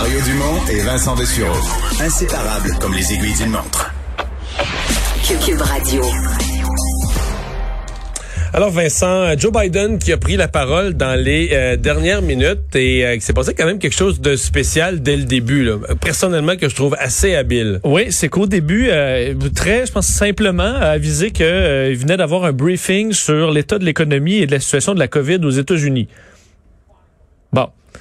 Mario Dumont et Vincent Dessureau. Inséparables comme les aiguilles d'une montre. Cube Radio. Alors Vincent, Joe Biden qui a pris la parole dans les euh, dernières minutes et euh, qui s'est passé quand même quelque chose de spécial dès le début. Là. Personnellement que je trouve assez habile. Oui, c'est qu'au début, euh, très, je pense simplement, a avisé qu'il euh, venait d'avoir un briefing sur l'état de l'économie et de la situation de la COVID aux États-Unis.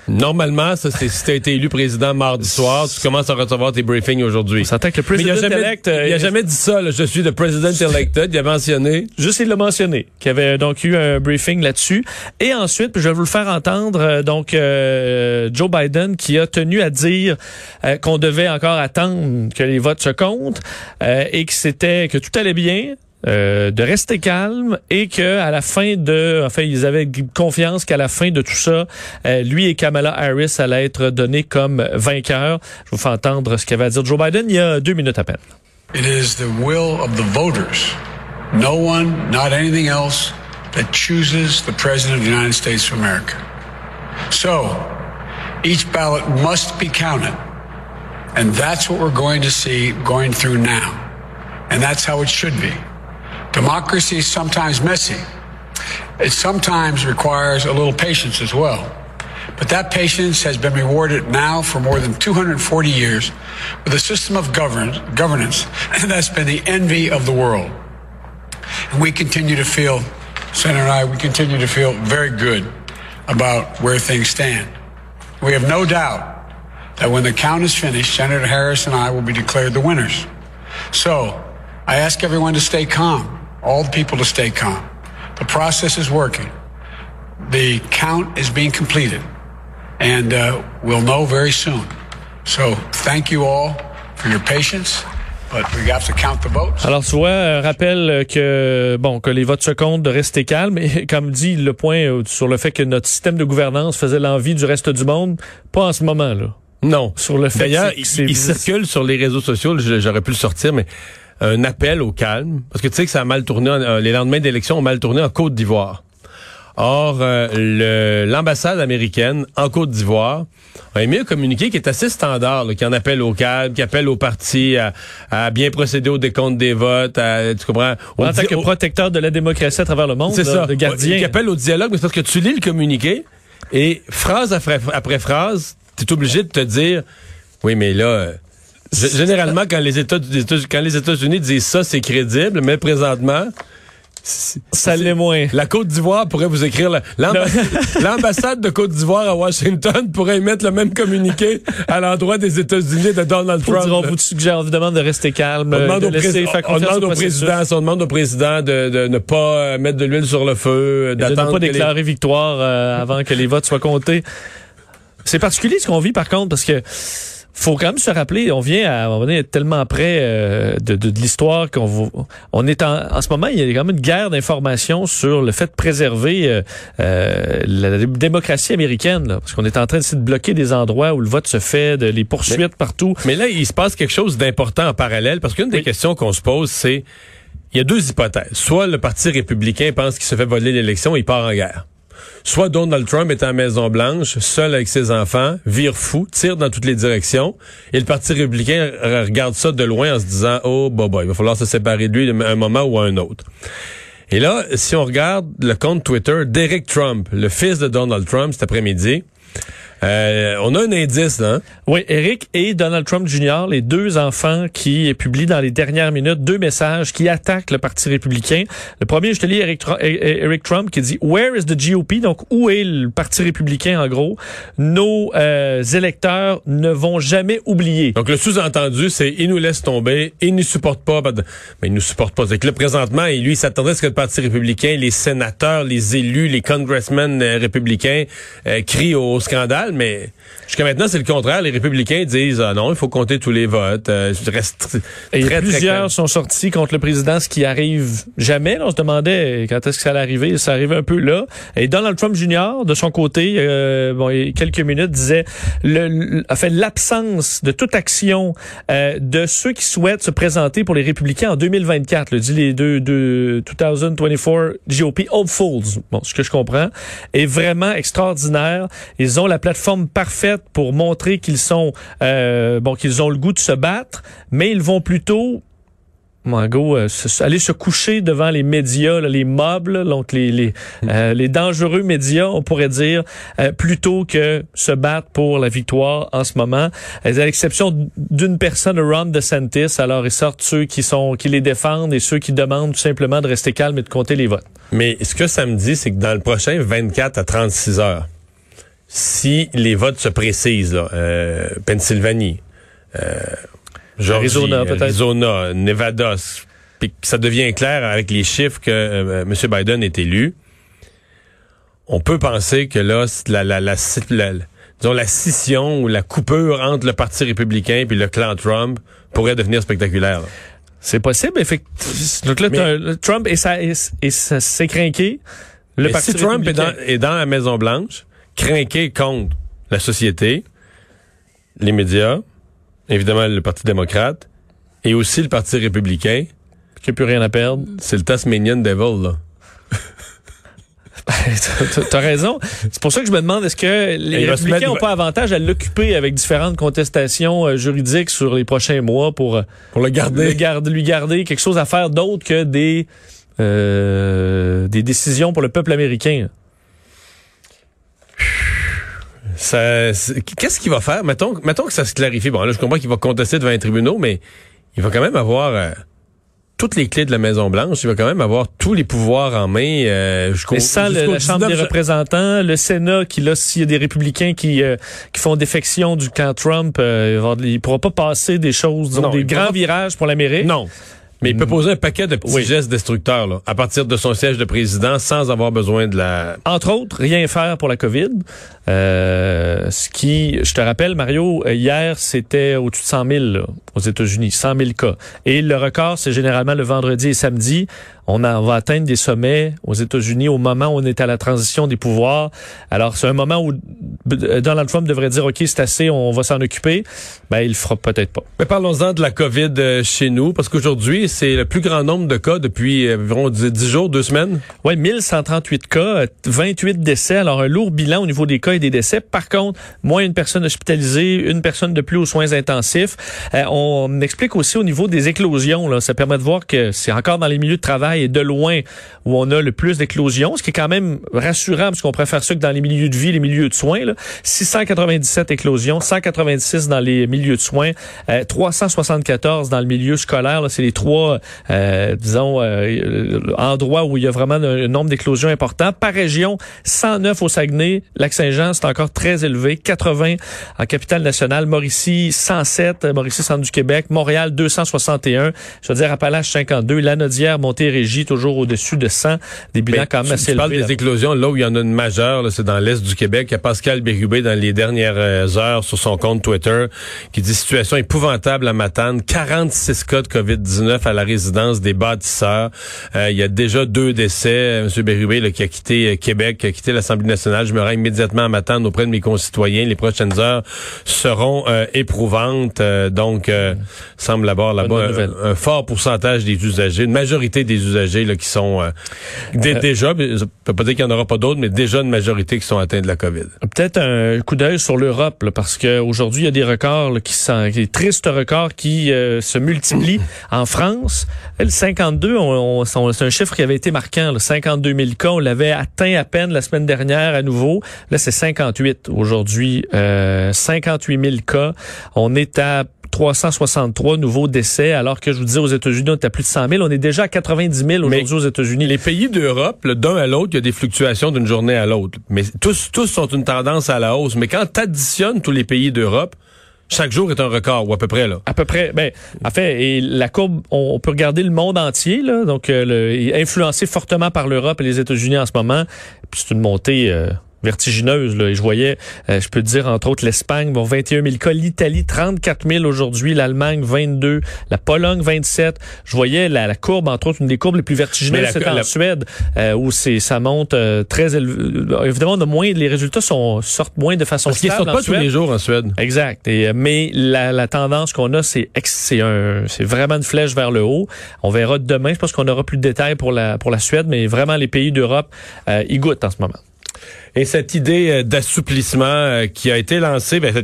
Normalement, ça, c'est si tu as été élu président mardi soir, tu commences à recevoir tes briefings aujourd'hui. On s'entend que le Mais il président a jamais, elect, il a jamais dit ça. là, je suis le president elected. Il a mentionné. Juste, il l'a mentionné, qu'il y avait donc eu un briefing là-dessus. Et ensuite, je vais vous le faire entendre, euh, donc euh, Joe Biden qui a tenu à dire euh, qu'on devait encore attendre que les votes se comptent euh, et que c'était que tout allait bien. Euh, de rester calme et que à la fin de enfin ils avaient confiance qu'à la fin de tout ça euh, lui et Kamala Harris allaient être donnés comme vainqueurs. Je vous fais entendre ce qu'avait à dire Joe Biden il y a deux minutes à peine. It is the will of the voters, no one, not anything else, that chooses the President of the United States of America. So, each ballot must be counted. And that's what we're going to see going through now. And that's how it should be. Democracy is sometimes messy. It sometimes requires a little patience as well. But that patience has been rewarded now for more than 240 years with a system of govern- governance that's been the envy of the world. And we continue to feel, Senator and I, we continue to feel very good about where things stand. We have no doubt that when the count is finished, Senator Harris and I will be declared the winners. So I ask everyone to stay calm, all the people to stay calm. The process is working. The count is being completed, and uh, we'll know very soon. So thank you all for your patience, but we have to count the votes. Alors, tu vois, euh, rappelle que bon que les votes se comptent, de rester calme. Et comme dit le point euh, sur le fait que notre système de gouvernance faisait l'envie du reste du monde, pas en ce moment là. Non. Sur le fait D'ailleurs, il, il circule sur les réseaux sociaux, j'aurais pu le sortir, mais un appel au calme. Parce que tu sais que ça a mal tourné, en- euh, les lendemains d'élection ont mal tourné en Côte d'Ivoire. Or, euh, le- l'ambassade américaine en Côte d'Ivoire a émis un communiqué qui est assez standard, là, qui en appelle au calme, qui appelle aux partis à, à bien procéder au décompte des votes, à, tu comprends? au en tant que protecteur de la démocratie à travers le monde, c'est ça. de gardien. Qui appelle au dialogue, mais c'est parce que tu lis le communiqué et phrase après, après phrase, tu es obligé de te dire, oui, mais là, euh, généralement, quand les États, les États- quand les États-Unis disent ça, c'est crédible, mais présentement, Ça l'est moins. la Côte d'Ivoire pourrait vous écrire, la- l'ambassade de Côte d'Ivoire à Washington pourrait émettre le même communiqué à l'endroit des États-Unis de Donald Trump. dire, on vous suggère, on vous demande de rester calme, On euh, demande, de au, laisser on demande président, on demande au président de, de ne pas euh, mettre de l'huile sur le feu, euh, et de ne d'attendre pas les- déclarer victoire euh, avant que les votes soient comptés. C'est particulier ce qu'on vit par contre parce que faut quand même se rappeler, on vient à, on est tellement près euh, de, de, de l'histoire qu'on on est en, en ce moment, il y a quand même une guerre d'informations sur le fait de préserver euh, euh, la, la démocratie américaine, là, parce qu'on est en train d'essayer de bloquer des endroits où le vote se fait, de les poursuites partout. Mais là, il se passe quelque chose d'important en parallèle, parce qu'une des Oui. questions qu'on se pose, c'est, il y a deux hypothèses. Soit le Parti républicain pense qu'il se fait voler l'élection, il part en guerre. Soit Donald Trump est la Maison-Blanche, seul avec ses enfants, vire fou, tire dans toutes les directions, et le Parti républicain regarde ça de loin en se disant, oh, bah, bah, il va falloir se séparer de lui à un moment ou à un autre. Et là, si on regarde le compte Twitter d'Eric Trump, le fils de Donald Trump, cet après-midi, euh, on a un indice, là. hein? Oui, Eric et Donald Trump Jr., les deux enfants qui publient dans les dernières minutes deux messages qui attaquent le Parti républicain. Le premier, je te lis Eric, eh, Eric Trump qui dit « Where is the GOP? » Donc, où est le Parti républicain, en gros? Nos euh, électeurs ne vont jamais oublier. Donc, le sous-entendu, c'est il nous laisse tomber, il ne supporte pas. ben, Mais il nous supporte pas. C'est que là, présentement, et lui, il s'attendrait à ce que le Parti républicain, les sénateurs, les élus, les congressmen euh, républicains euh, crient au scandale, mais jusqu'à maintenant, c'est le contraire. Les républicains disent ah non, il faut compter tous les votes. Euh, reste Et très, plusieurs sont sortis contre le président, ce qui arrive jamais. Là, on se demandait quand est-ce que ça allait arriver. Ça arrive un peu là. Et Donald Trump Jr., de son côté, euh, bon, il y a quelques minutes, disait le, le- a fait l'absence de toute action euh, de ceux qui souhaitent se présenter pour les républicains en 2024. Le dit les deux, deux 2024 GOP hopefuls. Bon, ce que je comprends est vraiment extraordinaire. Ils ont la plateforme plateforme parfaite pour montrer qu'ils sont euh, bon qu'ils ont le goût de se battre, mais ils vont plutôt Margot, euh, se- aller se coucher devant les médias, là, les mobs, là, donc les les, euh, les dangereux médias, on pourrait dire, euh, plutôt que se battre pour la victoire en ce moment. Euh, À l'exception d'une personne, Ron DeSantis, alors ils sortent ceux qui sont qui les défendent et ceux qui demandent tout simplement de rester calme et de compter les votes. Mais ce que ça me dit, c'est que dans le prochain 24 à 36 heures, si les votes se précisent, là, euh, Pennsylvanie, euh, Georgie, Arizona. Arizona, Nevada, puis que ça devient clair avec les chiffres que euh, M. Biden est élu, on peut penser que là, la, la, la, la- disons, la scission ou la coupure entre le Parti républicain et le clan Trump pourrait devenir spectaculaire. là. C'est possible, effectivement. Donc là, Mais- Trump et ça et, et ça s'est craqué. Le Mais Parti si Trump est dans, est dans la Maison Blanche, craqué contre la société, les médias, évidemment le Parti démocrate, et aussi le Parti républicain, qui n'a plus rien à perdre. c'est le Tasmanian Devil. Là. T'as- T'as raison. C'est pour ça que je me demande est-ce que les il républicains mettre- n'ont pas avantage à l'occuper avec différentes contestations euh, juridiques sur les prochains mois pour euh, Pour le le garder. garde- lui garder quelque chose à faire d'autre que des euh, des décisions pour le peuple américain? Qu'est-ce qu'il va faire? Mettons, mettons que ça se clarifie. Bon, là, je comprends qu'il va contester devant les tribunaux, mais il va quand même avoir euh, toutes les clés de la Maison-Blanche. Il va quand même avoir tous les pouvoirs en main euh, jusqu'au sans le- jusqu'au la Chambre 19 des représentants, le Sénat, qui là, s'il y a des républicains qui, euh, qui font défection du camp Trump, euh, il ne pourra pas passer des choses, disons, Non, des pourra grands virages pour l'Amérique. Non. Mais il peut poser un paquet de petits Oui. gestes destructeurs là, à partir de son siège de président sans avoir besoin de la... Entre autres, rien faire pour la COVID. Euh, ce qui, je te rappelle, Mario, euh, hier, c'était au-dessus de 100 000 là, aux États-Unis, 100 000 cas. Et le record, c'est généralement le vendredi et samedi. On, a- on va atteindre des sommets aux États-Unis au moment où on est à la transition des pouvoirs. Alors, c'est un moment où B- Donald Trump devrait dire, OK, c'est assez, on va s'en occuper. Ben, il le fera peut-être pas. Mais parlons-en de la COVID euh, chez nous, parce qu'aujourd'hui, c'est le plus grand nombre de cas depuis euh, environ 10, 10 jours, deux semaines. Oui, 1138 cas, euh, 28 décès. Alors, un lourd bilan au niveau des cas et des décès. Par contre, moins une personne hospitalisée, une personne de plus aux soins intensifs. Euh, on explique aussi au niveau des éclosions. Là, ça permet de voir que c'est encore dans les milieux de travail et de loin où on a le plus d'éclosions, ce qui est quand même rassurant parce qu'on préfère ça que dans les milieux de vie, les milieux de soins. Là. 697 éclosions, 196 dans les milieux de soins, euh, 374 dans le milieu scolaire. C'est les trois, euh, disons, euh, endroits où il y a vraiment un, nombre d'éclosions important. Par région, 109 au Saguenay. Lac-Saint-Jean, c'est encore très élevé. 80 en capitale nationale. Mauricie, 107. euh, Mauricie, centre du Québec. Montréal, 261. Je veux dire, Appalaches, 52. Lanaudière, Montérégie, toujours au-dessus de 100. Des bilans Mais quand même tu- assez tu parles des éclosions, là où il y en a une majeure, c'est dans l'est du Québec. Il y a Pascal Bérubé dans les dernières euh, heures sur son compte Twitter qui dit situation épouvantable à Matane, 46 cas de COVID-19 à la résidence des bâtisseurs. Euh, il y a déjà deux décès. Euh, Monsieur Bérubé là, qui a quitté Québec, qui a quitté l'Assemblée nationale. Je me rends immédiatement à Matane auprès de mes concitoyens. Les prochaines heures seront euh, éprouvantes. Euh, donc, semble avoir là-bas un fort pourcentage des usagers, une majorité des usagers là, qui sont euh, Euh, déjà, ça peut pas dire qu'il n'y en aura pas d'autres, mais déjà une majorité qui sont atteints de la COVID. Peut-être un coup d'œil sur l'Europe, là, parce qu'aujourd'hui, il y a des records là, qui sont des tristes records qui euh, se multiplient. en France, le 52, on, on- c'est un chiffre qui avait été marquant. Là, 52 000 cas, on l'avait atteint à peine la semaine dernière à nouveau. Là, c'est 58 aujourd'hui. Euh, 58 000 cas. On est à 363 nouveaux décès, alors que je vous disais aux États-Unis, on est à plus de 100 000. On est déjà à 90 000 aujourd'hui aux États-Unis. Les pays d'Europe, d'un à l'autre, il y a des fluctuations d'une journée à l'autre. Mais tous, tous sont une tendance à la hausse. Mais quand tu additionnes tous les pays d'Europe, chaque jour est un record, ou à peu près. là. À peu près. Ben, en fait, et la courbe, on, on peut regarder le monde entier, là, donc euh, le, influencé fortement par l'Europe et les États-Unis en ce moment. Puis c'est une montée euh, vertigineuse. Là, et je voyais, euh, je peux te dire entre autres l'Espagne, bon 21 000 cas, l'Italie 34 000 aujourd'hui, l'Allemagne 22, la Pologne 27. Je voyais la, la courbe entre autres une des courbes les plus vertigineuses, c'est en la- Suède euh, où c'est ça monte euh, très élevé. Euh, Évidemment, on a moins, les résultats sont sortent moins de façon Parce stable sortent en pas tous les jours en Suède. Exact. Et, euh, mais la, la tendance qu'on a, c'est c'est un, c'est vraiment une flèche vers le haut. On verra demain. Je pense qu'on aura plus de détails pour la pour la Suède, mais vraiment les pays d'Europe, euh, y goûtent en ce moment. Et cette idée euh, d'assouplissement euh, qui a été lancée, ben,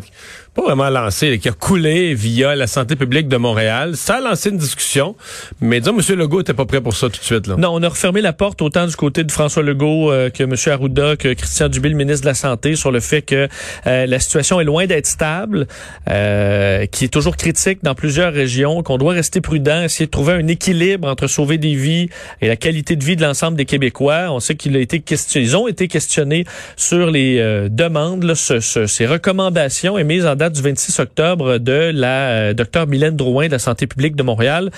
pas vraiment lancé, qui a coulé via la santé publique de Montréal. Ça a lancé une discussion, mais disons, M. Legault était pas prêt pour ça tout de suite. Là. Non, on a refermé la porte autant du côté de François Legault euh, que M. Arruda, que Christian Dubé, le ministre de la Santé, sur le fait que euh, la situation est loin d'être stable, euh, qui est toujours critique dans plusieurs régions, qu'on doit rester prudent, essayer de trouver un équilibre entre sauver des vies et la qualité de vie de l'ensemble des Québécois. On sait qu'il a été ils ont été questionnés sur les demandes, là, ce, ce, ces recommandations émises en du 26 octobre de la euh, docteur Mylène Drouin de la santé publique de Montréal.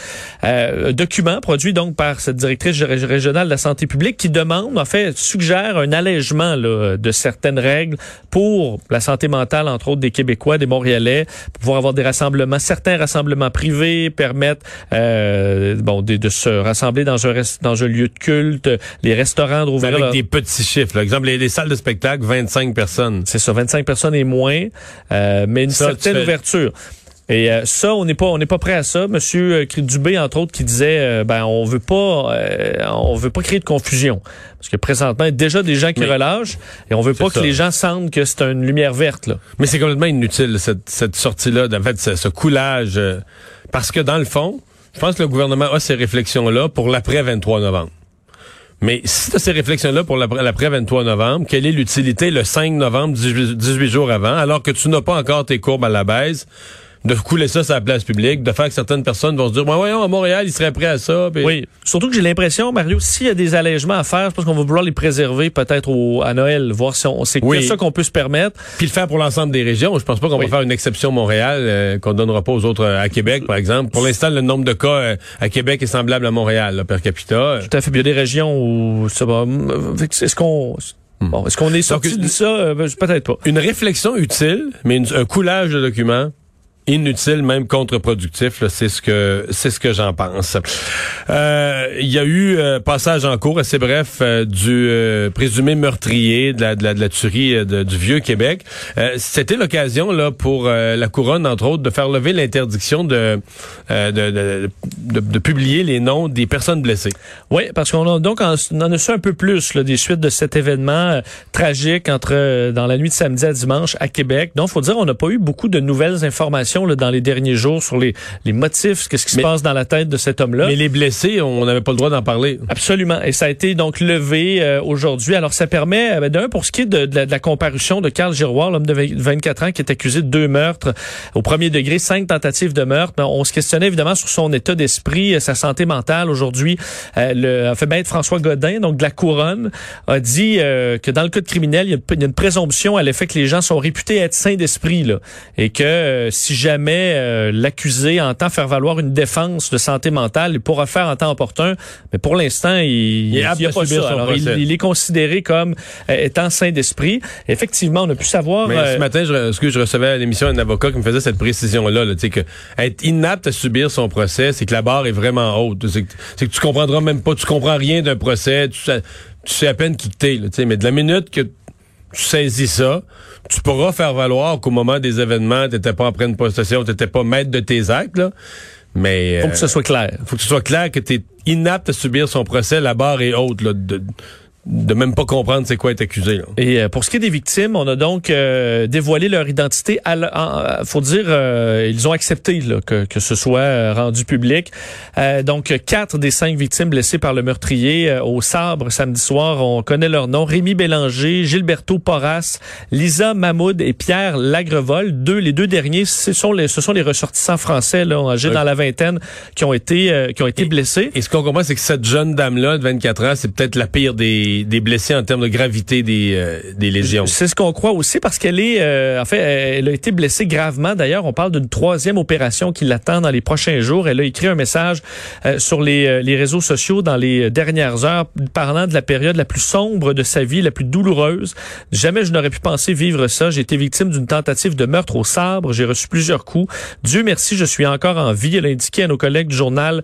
Euh, document produit donc par cette directrice régionale de la santé publique qui demande, en fait, suggère un allègement là, de certaines règles pour la santé mentale, entre autres des Québécois, des Montréalais, pour pouvoir avoir des rassemblements, certains rassemblements privés, permettre euh, bon de, de, se rassembler dans un dans un lieu de culte, les restaurants d'ouvrir avec des petits chiffres. Par exemple, les, les, salles de spectacle, 25 personnes. C'est ça, 25 personnes et moins. Euh, mais une certaine ouverture. Et euh, ça, on n'est pas, on n'est pas prêt à ça. Monsieur euh, Dubé, entre autres, qui disait, euh, ben, on veut pas, on veut pas créer de confusion, parce que présentement, il y a déjà des gens qui relâchent, et on veut pas que les gens sentent que c'est une lumière verte. Là. Mais c'est complètement inutile cette, cette sortie-là, en fait, ce, ce coulage, parce que dans le fond, je pense que le gouvernement a ces réflexions-là pour l'après 23 novembre. Mais si tu as ces réflexions-là pour l'après 23 novembre, quelle est l'utilité le 5 novembre, 18 jours avant, alors que tu n'as pas encore tes courbes à la baisse? De couler ça sur la place publique, de faire que certaines personnes vont se dire, voyons, à Montréal, ils seraient prêts à ça. Oui, surtout que j'ai l'impression, Mario, s'il y a des allègements à faire, je pense qu'on va vouloir les préserver peut-être à Noël, voir si on c'est oui. ça qu'on peut se permettre. Puis le faire pour l'ensemble des régions. Je pense pas qu'on va faire une exception Montréal euh, qu'on donnera pas aux autres euh, à Québec, par exemple. Pour l'instant, le nombre de cas euh, à Québec est semblable à Montréal, là, per capita. Tout à fait. Il y a des régions où ça va. Est-ce qu'on hmm. Bon, est-ce qu'on est sorti de ça? Ben, peut-être pas. Une réflexion utile, mais un coulage de documents inutile, même contre-productif. C'est ce que c'est ce que j'en pense. Euh, il y a eu euh, passage en cours assez bref euh, du présumé meurtrier de la, de la, tuerie du vieux Québec. C'était l'occasion là pour la couronne entre autres de faire lever l'interdiction de de, de, publier les noms des personnes blessées. Oui, parce qu'on a donc on en a su un peu plus là, des suites de cet événement tragique entre dans la nuit de samedi à dimanche à Québec. Donc faut dire on n'a pas eu beaucoup de nouvelles informations dans les derniers jours sur les, les motifs, qu'est-ce qui se passe dans la tête de cet homme-là? Mais les blessés, on n'avait pas le droit d'en parler. Absolument. Et ça a été donc levé euh, aujourd'hui. Alors ça permet, euh, ben, d'un, pour ce qui est de, de, la, comparution de Carl Giroir, l'homme de 24 ans qui est accusé de deux meurtres au premier degré, cinq tentatives de meurtre. Ben, on se questionnait évidemment sur son état d'esprit, euh, sa santé mentale. Aujourd'hui, le fait maître François Godin, donc de la Couronne, a dit que dans le cas de criminel, il y, a, il y a une présomption à l'effet que les gens sont réputés être sains d'esprit là, et que si jamais euh, l'accusé entend faire valoir une défense de santé mentale, il pourra faire en temps opportun. Mais pour l'instant, il n'y a, pas ça. Alors, il, est considéré comme euh, étant sain d'esprit. Effectivement, on a pu savoir. Mais ce euh, matin, je, ce que je recevais à l'émission un avocat qui me faisait cette précision-là, là, que être inapte à subir son procès, c'est que la barre est vraiment haute. C'est que, tu comprendras même pas, tu comprends rien d'un procès, tu sais, tu sais à peine qui t'es. Mais de la minute que tu saisis ça, tu pourras faire valoir qu'au moment des événements, tu n'étais pas en pleine possession, tu n'étais pas maître de tes actes, là. Mais faut que ce soit clair. Faut que ce soit clair que tu es inapte à subir son procès, la barre est haute là, de, de même pas comprendre c'est quoi être accusé. Et euh, pour ce qui est des victimes, on a donc euh, dévoilé leur identité. À euh, faut dire, ils ont accepté là, que, que ce soit rendu public. donc quatre des cinq victimes blessées par le meurtrier au sabre samedi soir, on connaît leur nom Rémi Bélanger, Gilberto Porras, Lisa Mahmoud et Pierre Lagrevol. Deux, les deux derniers, ce sont les, ce sont les ressortissants français là, âgés dans la vingtaine qui ont été qui ont été blessés. Et ce qu'on comprend, c'est que cette jeune dame là de 24 ans, c'est peut-être la pire des des, blessés en termes de gravité des, euh. C'est ce qu'on croit aussi parce qu'elle est, euh, en fait, elle a été blessée gravement. D'ailleurs, on parle d'une troisième opération qui l'attend dans les prochains jours. Elle a écrit un message euh, sur les, les réseaux sociaux dans les dernières heures parlant de la période la plus sombre de sa vie, la plus douloureuse. Jamais je n'aurais pu penser vivre ça. J'ai été victime d'une tentative de meurtre au sabre. J'ai reçu plusieurs coups. Dieu merci, je suis encore en vie. Elle a indiqué à nos collègues du journal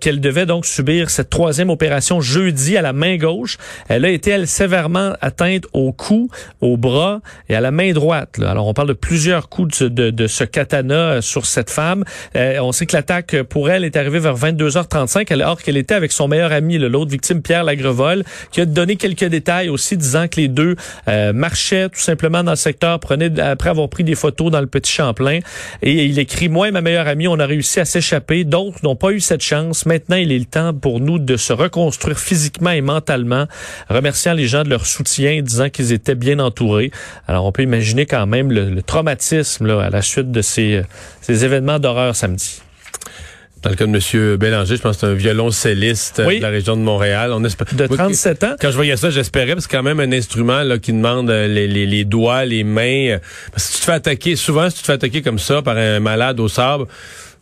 qu'elle devait donc subir cette troisième opération jeudi à la main gauche. Elle a été, elle, sévèrement atteinte au cou, au bras et à la main droite. là. Alors, on parle de plusieurs coups de, de- de ce katana euh, sur cette femme. Euh, on sait que l'attaque euh, pour elle est arrivée vers 22h35, alors qu'elle était avec son meilleur ami, l'autre victime, Pierre Lagrevol, qui a donné quelques détails aussi, disant que les deux euh, marchaient tout simplement dans le secteur, prenaient, après avoir pris des photos dans le petit Champlain. Et il écrit, moi et ma meilleure amie, on a réussi à s'échapper. D'autres n'ont pas eu cette chance. Maintenant, il est le temps pour nous de se reconstruire physiquement et mentalement, remerciant les gens de leur soutien, disant qu'ils étaient bien entourés. Alors, on peut imaginer quand même le, le traumatisme là, à la suite de ces, euh, ces événements d'horreur samedi. Dans le cas de M. Bélanger, je pense que c'est un violoncelliste euh, Oui. de la région de Montréal. On espère... De Moi, 37 ans. Quand je voyais ça, j'espérais, parce que c'est quand même un instrument là, qui demande euh, les, les, les doigts, les mains. Parce que si tu te fais attaquer, souvent, si tu te fais attaquer comme ça par un malade au sabre,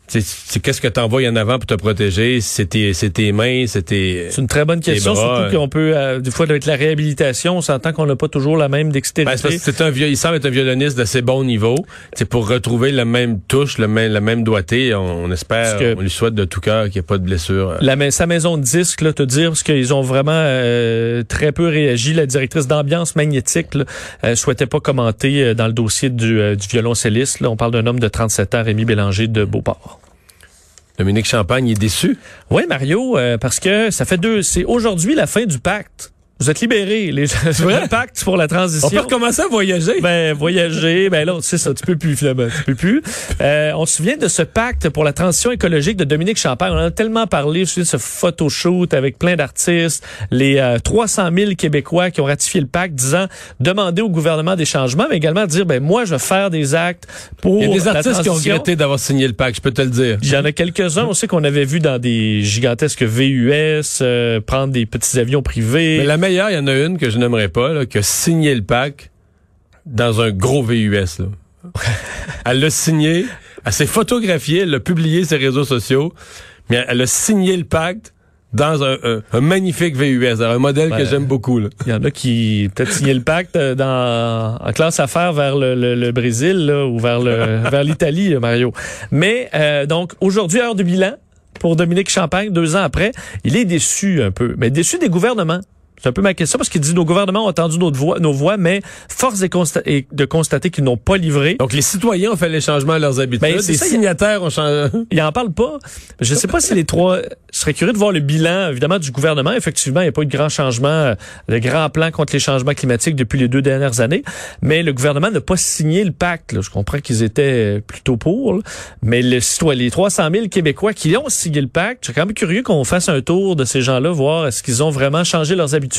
c'est qu'est-ce que t'envoies en avant pour te protéger? C'est tes, mains, c'est tes... C'est une très bonne question, bras, surtout qu'on peut, euh, des fois, avec la réhabilitation, on s'entend qu'on n'a pas toujours la même Ben, c'est dextérité. que c'est un il semble être un violoniste d'assez bon niveau. C'est pour retrouver la même touche, le même, la même doigté. On, on espère, on lui souhaite de tout cœur qu'il n'y ait pas de blessure. euh. La, sa maison de disques, là, te dire, parce qu'ils ont vraiment euh, très peu réagi. La directrice d'ambiance magnétique là, euh, souhaitait pas commenter euh, dans le dossier du, du violoncelliste. Là. On parle d'un homme de 37 ans, Rémi Bélanger de Beauport. Dominique Champagne est déçu. Oui, Mario, euh, parce que ça fait deux... C'est aujourd'hui la fin du pacte. Vous êtes libérés. Les, le pacte pour la transition. On peut recommencer à voyager. Ben, voyager, ben là, c'est ça, tu peux plus, finalement, tu peux plus. Euh, on se souvient de ce pacte pour la transition écologique de Dominique Champagne. On en a tellement parlé, je me souviens de ce photoshoot avec plein d'artistes, les euh, 300 000 Québécois qui ont ratifié le pacte disant demander au gouvernement des changements, mais également dire, ben moi, je vais faire des actes pour Il y a des artistes qui ont regretté d'avoir signé le pacte, je peux te le dire. Il y en a quelques-uns aussi qu'on avait vu dans des gigantesques VUS, euh, prendre des petits avions privés. Mais la meilleure, il y en a une que je n'aimerais pas, là, qui a signé le pacte dans un gros VUS. Là. elle l'a signé, elle s'est photographiée, elle l'a publié sur ses réseaux sociaux, mais elle a signé le pacte dans un, un- un magnifique VUS, un modèle que j'aime beaucoup. Il y en a qui peut-être signé le pacte dans en classe affaires vers le, le- le Brésil là, ou vers le vers l'Italie, Mario. Mais euh, donc aujourd'hui heure de bilan pour Dominique Champagne deux ans après, il est déçu un peu, mais déçu des gouvernements. C'est un peu ma question parce qu'il dit nos gouvernements ont entendu notre voix, nos voix, mais force est, consta- est de constater qu'ils n'ont pas livré. Donc les citoyens ont fait les changements à leurs habitudes, Ben, c'est les ça, signataires ont changé. Il en parle pas. Je ne sais pas si les trois. Je serais curieux de voir le bilan, évidemment, du gouvernement. Effectivement, il n'y a pas eu de grand changement, euh, de grand plan contre les changements climatiques depuis les deux dernières années. Mais le gouvernement n'a pas signé le pacte. là. Je comprends qu'ils étaient plutôt pour. là. Mais le citoyen, les 300 000 Québécois qui ont signé le pacte, je serais quand même curieux qu'on fasse un tour de ces gens-là, voir est-ce qu'ils ont vraiment changé leurs habitudes.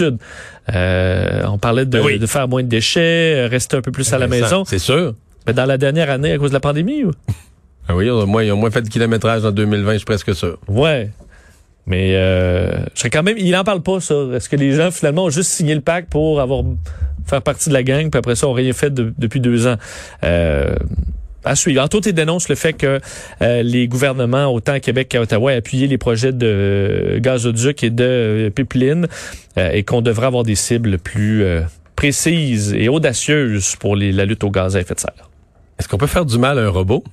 Euh, on parlait de, Ben oui. de faire moins de déchets, euh, rester un peu plus à la maison. C'est sûr. Mais dans la dernière année, à cause de la pandémie, ou? Ah oui, ils ont moins, ils ont moins fait de kilométrage en 2020, je suis presque sûr. Ouais. Mais euh, je serais quand même. Il en parle pas, ça. Est-ce que les gens, finalement, ont juste signé le pacte pour avoir faire partie de la gang, puis après ça, ont rien fait de- depuis deux ans? Euh, à suivre. Entre autres, il dénonce le fait que euh, les gouvernements, autant à Québec qu'à Ottawa, aient appuyé les projets de euh, gazoduc et de euh, pipeline euh, et qu'on devrait avoir des cibles plus euh, précises et audacieuses pour les- la lutte au gaz à effet de serre. Est-ce qu'on peut faire du mal à un robot?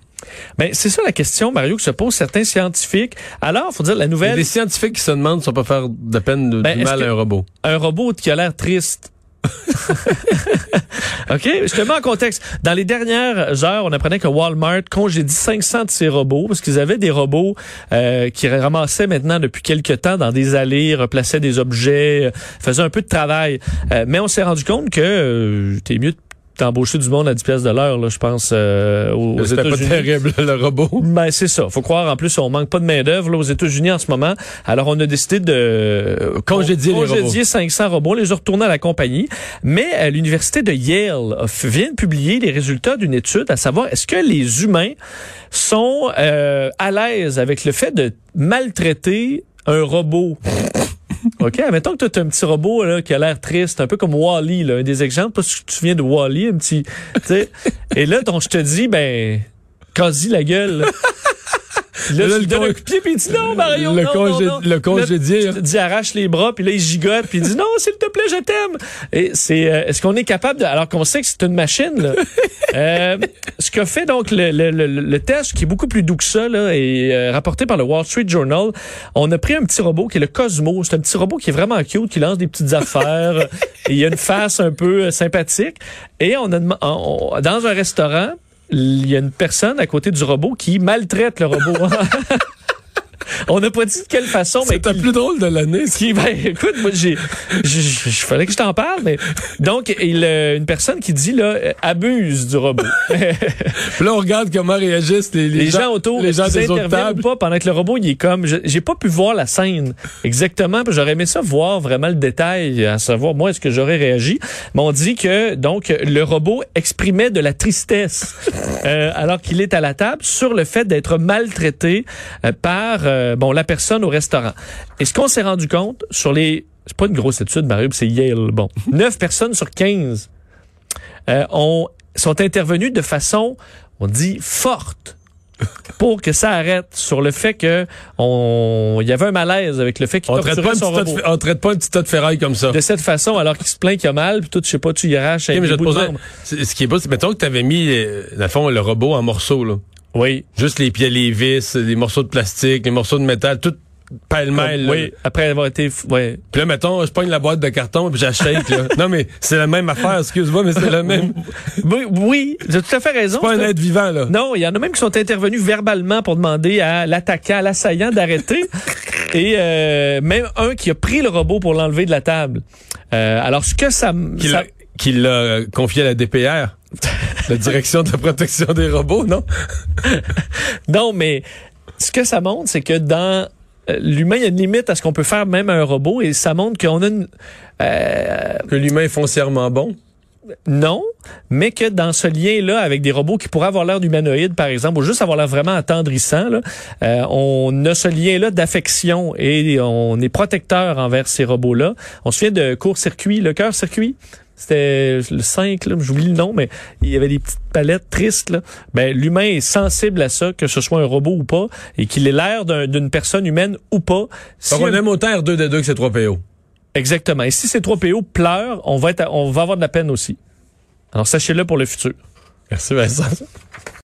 Ben, c'est ça la question, Mario, que se posent certains scientifiques. Alors, faut dire, la Il y a nouvelle... des scientifiques qui se demandent si on peut faire de peine de, Ben, du mal à un robot. un robot qui a l'air triste. OK, je te mets en contexte. Dans les dernières heures, on apprenait que Walmart congédie 500 de ses robots parce qu'ils avaient des robots euh, qui ramassaient maintenant depuis quelques temps dans des allées, replaçaient des objets, euh, faisaient un peu de travail. Euh, mais on s'est rendu compte que t'es mieux de t'embaucher du monde à 10 pièces de l'heure, là, je pense, euh, aux, C'était pas États-Unis. terrible, le robot. Ben c'est ça. Faut croire en plus on manque pas de main d'œuvre aux États-Unis en ce moment. Alors on a décidé de euh, Congédier les congédier 500 robots, les a retournés à la compagnie. Mais l'université de Yale vient de publier les résultats d'une étude à savoir est-ce que les humains sont euh, à l'aise avec le fait de maltraiter un robot? OK, mettons que tu as un petit robot là, qui a l'air triste, un peu comme Wally, là, un des exemples, parce que tu te souviens de Wally, un petit. tu sais. Et là, donc, je te dis, ben, quasi la gueule. Là. Là, tu le donnes con- un coup de pied, puis il dit non, Mario, le non, congé- non, non. le congédié, Là, tu te dis arrache les bras, puis là, il gigote, puis il dit non, s'il te plaît, je t'aime. Et c'est, euh, est-ce qu'on est capable de, alors qu'on sait que c'est une machine, là, euh, ce qu'a fait donc le, le, le, le test, qui est beaucoup plus doux que ça, là, et euh, rapporté par le Wall Street Journal, on a pris un petit robot qui est le Cosmo. C'est un petit robot qui est vraiment cute, qui lance des petites affaires, et il a une face un peu euh, sympathique. Et on a on- dans un restaurant, il y a une personne à côté du robot qui maltraite le robot. On n'a pas dit de quelle façon, la qui- plus drôle de l'année. qui, ben, écoute, moi, j'ai, il fallait que je t'en parle, mais donc, il, euh, une personne qui dit là, euh, abuse du robot. Puis là, on regarde comment réagissent les, les, gens, autour, les gens des autres tables. ou pas pendant que le robot il est comme, je- j'ai pas pu voir la scène exactement, j'aurais aimé ça voir vraiment le détail, à savoir moi est-ce que j'aurais réagi? Mais on dit que donc le robot exprimait de la tristesse euh, alors qu'il est à la table sur le fait d'être maltraité euh, par euh, bon la personne au restaurant. Et ce qu'on s'est rendu compte sur les c'est pas une grosse étude, Mario, c'est Yale. Bon, 9 personnes sur 15 euh, ont, sont intervenues de façon, on dit, forte pour que ça arrête sur le fait que on il y avait un malaise avec le fait qu'il On traite, pas son de, on traite pas un petit tas de ferraille comme ça. De cette façon, alors qu'il se plaint qu'il a mal, puis tout, je sais pas, tu y arraches Ok, avec mais je te poser- ce qui est pas, c'est mettons que tu avais mis, euh, dans le fond, le robot en morceaux, là. Oui. Juste les pieds, les vis, les morceaux de plastique, les morceaux de métal, tout pêle-mêle. là. oui, après avoir été, ouais. Puis là, mettons, je pogne la boîte de carton puis j'achète, là. Non, mais c'est la même affaire, excuse-moi, mais c'est la même. Oui, oui, tu as tout à fait raison. C'est pas un être vivant, là. Non, il y en a même qui sont intervenus verbalement pour demander à l'attaquant, à l'assaillant d'arrêter. Et euh, même un qui a pris le robot pour l'enlever de la table. Euh, alors, ce que ça... Qu'il ça- l'a confié à la DPR. la direction de la protection des robots, non? Non, mais ce que ça montre, c'est que dans euh, l'humain, il y a une limite à ce qu'on peut faire même à un robot et ça montre qu'on a une... euh, Que l'humain est foncièrement bon? non, mais que dans ce lien-là, avec des robots qui pourraient avoir l'air d'humanoïdes, par exemple, ou juste avoir l'air vraiment attendrissant, là, euh, on a ce lien-là d'affection et on est protecteur envers ces robots-là. On se souvient de court-circuit, le cœur-circuit. C'était le 5, là, j'oublie le nom, mais il y avait des petites palettes tristes. Là. Ben, l'humain est sensible à ça, que ce soit un robot ou pas, et qu'il ait l'air d'un- d'une personne humaine ou pas. Si Donc, on aime autant R2D2 que c'est 3PO. Exactement. Et si ces trois PO pleurent, on va, être, à- on va avoir de la peine aussi. Alors sachez-le pour le futur. Merci, Vincent.